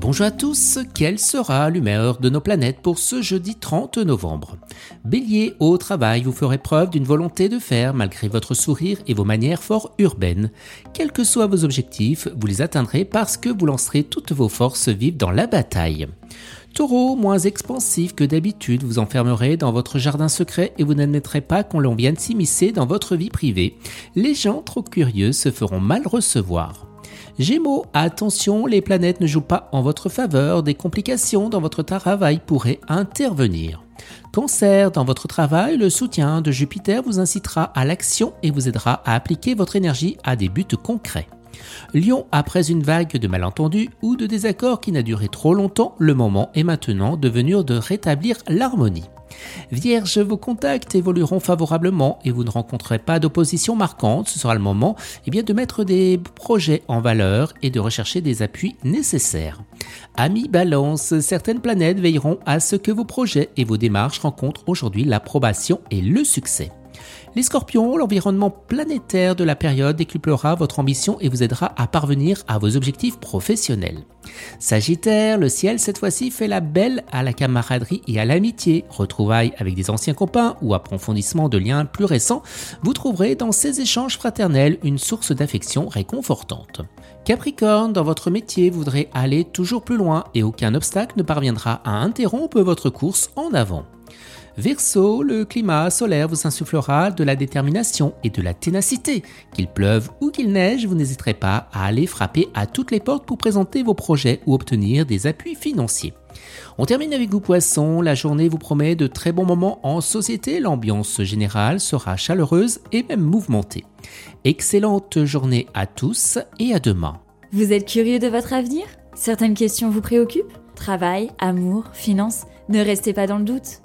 Bonjour à tous, quelle sera l'humeur de nos planètes pour ce jeudi 30 novembre? Bélier, au travail, vous ferez preuve d'une volonté de faire malgré votre sourire et vos manières fort urbaines. Quels que soient vos objectifs, vous les atteindrez parce que vous lancerez toutes vos forces vives dans la bataille. Taureau, moins expansif que d'habitude, vous enfermerez dans votre jardin secret et vous n'admettrez pas qu'on l'on vienne s'immiscer dans votre vie privée. Les gens trop curieux se feront mal recevoir. Gémeaux, attention, les planètes ne jouent pas en votre faveur, des complications dans votre travail pourraient intervenir. Cancer, dans votre travail, le soutien de Jupiter vous incitera à l'action et vous aidera à appliquer votre énergie à des buts concrets. Lion, après une vague de malentendus ou de désaccords qui n'a duré trop longtemps, le moment est maintenant de venir de rétablir l'harmonie. Vierge, vos contacts évolueront favorablement et vous ne rencontrerez pas d'opposition marquante. Ce sera le moment eh bien, de mettre des projets en valeur et de rechercher des appuis nécessaires. Amis Balance, certaines planètes veilleront à ce que vos projets et vos démarches rencontrent aujourd'hui l'approbation et le succès. Les scorpions, l'environnement planétaire de la période décuplera votre ambition et vous aidera à parvenir à vos objectifs professionnels. Sagittaire, le ciel cette fois-ci fait la belle à la camaraderie et à l'amitié. Retrouvailles avec des anciens copains ou approfondissement de liens plus récents, vous trouverez dans ces échanges fraternels une source d'affection réconfortante. Capricorne, dans votre métier, vous voudrez aller toujours plus loin et aucun obstacle ne parviendra à interrompre votre course en avant. Verseau, le climat solaire vous insufflera de la détermination et de la ténacité. Qu'il pleuve ou qu'il neige, vous n'hésiterez pas à aller frapper à toutes les portes pour présenter vos projets ou obtenir des appuis financiers. On termine avec vous poissons, la journée vous promet de très bons moments en société, l'ambiance générale sera chaleureuse et même mouvementée. Excellente journée à tous et à demain. Vous êtes curieux de votre avenir? Certaines questions vous préoccupent? Travail, amour, finances? Ne restez pas dans le doute